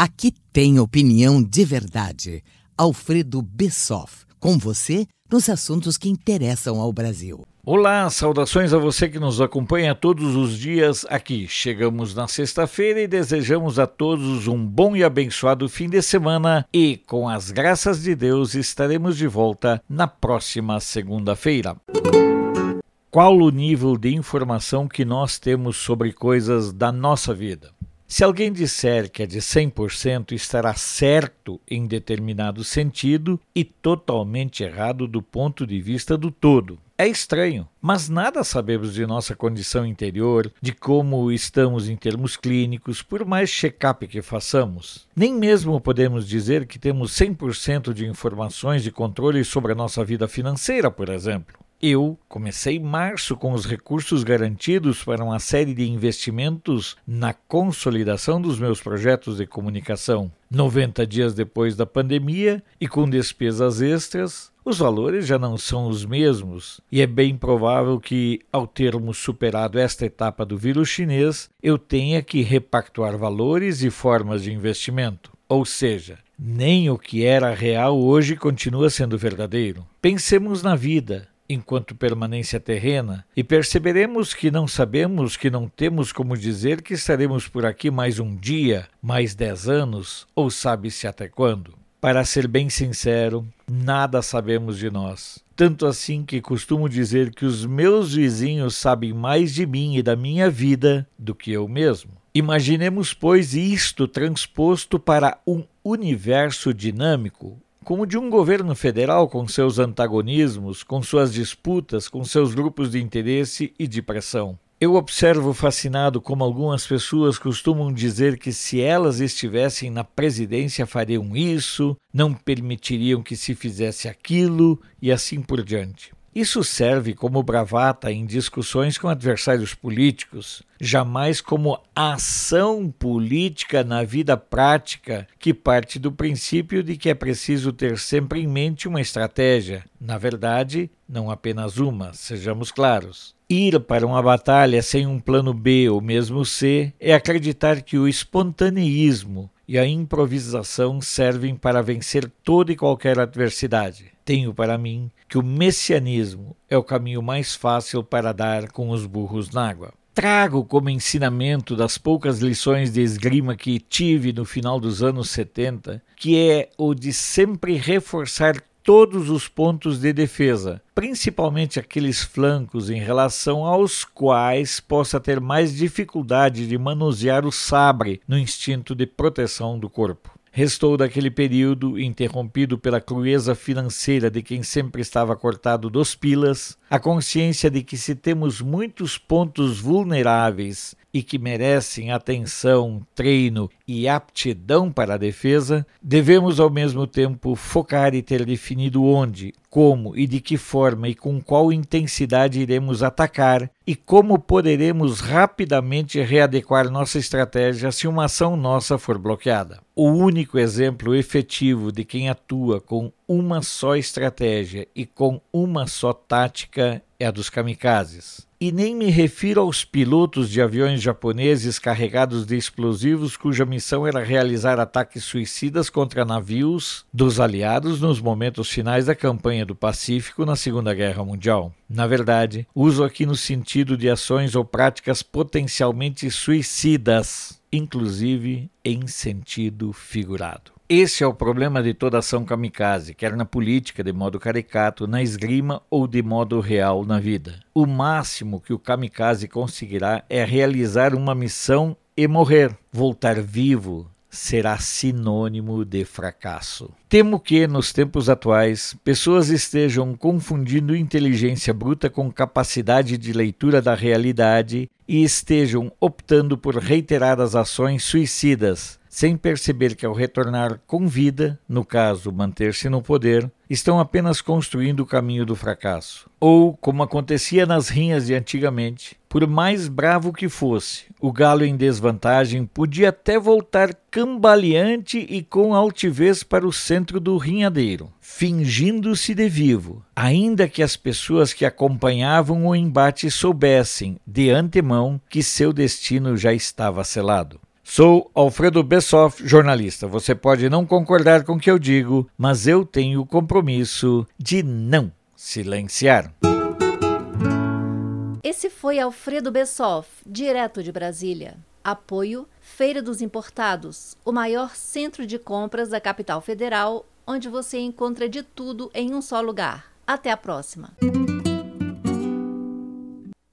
Aqui tem opinião de verdade. Alfredo Bessoff, com você nos assuntos que interessam ao Brasil. Olá, saudações a você que nos acompanha todos os dias aqui. Chegamos na sexta-feira e desejamos a todos um bom e abençoado fim de semana e, com as graças de Deus, estaremos de volta na próxima segunda-feira. Qual o nível de informação que nós temos sobre coisas da nossa vida? Se alguém disser que é de 100%, estará certo em determinado sentido e totalmente errado do ponto de vista do todo. É estranho, mas nada sabemos de nossa condição interior, de como estamos em termos clínicos, por mais check-up que façamos. Nem mesmo podemos dizer que temos 100% de informações e controle sobre a nossa vida financeira, por exemplo. Eu comecei março com os recursos garantidos para uma série de investimentos na consolidação dos meus projetos de comunicação. 90 dias depois da pandemia e com despesas extras, os valores já não são os mesmos, e é bem provável que, ao termos superado esta etapa do vírus chinês, eu tenha que repactuar valores e formas de investimento. Ou seja, nem o que era real hoje continua sendo verdadeiro. Pensemos na vida enquanto permanência terrena, e perceberemos que não sabemos, que não temos como dizer que estaremos por aqui mais um dia, mais dez anos, ou sabe-se até quando. Para ser bem sincero, nada sabemos de nós. Tanto assim que costumo dizer que os meus vizinhos sabem mais de mim e da minha vida do que eu mesmo. Imaginemos, pois, isto transposto para um universo dinâmico, como de um governo federal com seus antagonismos, com suas disputas, com seus grupos de interesse e de pressão. Eu observo fascinado como algumas pessoas costumam dizer que se elas estivessem na presidência fariam isso, não permitiriam que se fizesse aquilo e assim por diante. Isso serve como bravata em discussões com adversários políticos, jamais como ação política na vida prática, que parte do princípio de que é preciso ter sempre em mente uma estratégia. Na verdade, não apenas uma, sejamos claros. Ir para uma batalha sem um plano B ou mesmo C é acreditar que o espontaneísmo e a improvisação servem para vencer toda e qualquer adversidade. Tenho para mim que o messianismo é o caminho mais fácil para dar com os burros na água. Trago como ensinamento das poucas lições de esgrima que tive no final dos anos 70, que é o de sempre reforçar todos os pontos de defesa, principalmente aqueles flancos em relação aos quais possa ter mais dificuldade de manusear o sabre no instinto de proteção do corpo. Restou daquele período, interrompido pela crueza financeira de quem sempre estava cortado dos pilas, a consciência de que se temos muitos pontos vulneráveis e que merecem atenção, treino e aptidão para a defesa, devemos ao mesmo tempo focar e ter definido onde, como e de que forma e com qual intensidade iremos atacar e como poderemos rapidamente readequar nossa estratégia se uma ação nossa for bloqueada. O único exemplo efetivo de quem atua com uma só estratégia e com uma só tática é a dos kamikazes. E nem me refiro aos pilotos de aviões japoneses carregados de explosivos cuja missão era realizar ataques suicidas contra navios dos aliados nos momentos finais da campanha do Pacífico na Segunda Guerra Mundial. Na verdade, uso aqui no sentido de ações ou práticas potencialmente suicidas, inclusive em sentido figurado. Esse é o problema de toda ação kamikaze, quer na política de modo caricato, na esgrima ou de modo real na vida. O máximo que o kamikaze conseguirá é realizar uma missão e morrer. Voltar vivo será sinônimo de fracasso. Temo que, nos tempos atuais, pessoas estejam confundindo inteligência bruta com capacidade de leitura da realidade e estejam optando por reiteradas ações suicidas sem perceber que ao retornar com vida, no caso manter-se no poder, estão apenas construindo o caminho do fracasso. Ou, como acontecia nas rinhas de antigamente, por mais bravo que fosse, o galo em desvantagem podia até voltar cambaleante e com altivez para o centro do rinhadeiro, fingindo-se de vivo, ainda que as pessoas que acompanhavam o embate soubessem, de antemão, que seu destino já estava selado. Sou Alfredo Bessoff, jornalista. Você pode não concordar com o que eu digo, mas eu tenho o compromisso de não silenciar. Esse foi Alfredo Bessoff, direto de Brasília. Apoio Feira dos Importados, o maior centro de compras da capital federal, onde você encontra de tudo em um só lugar. Até a próxima!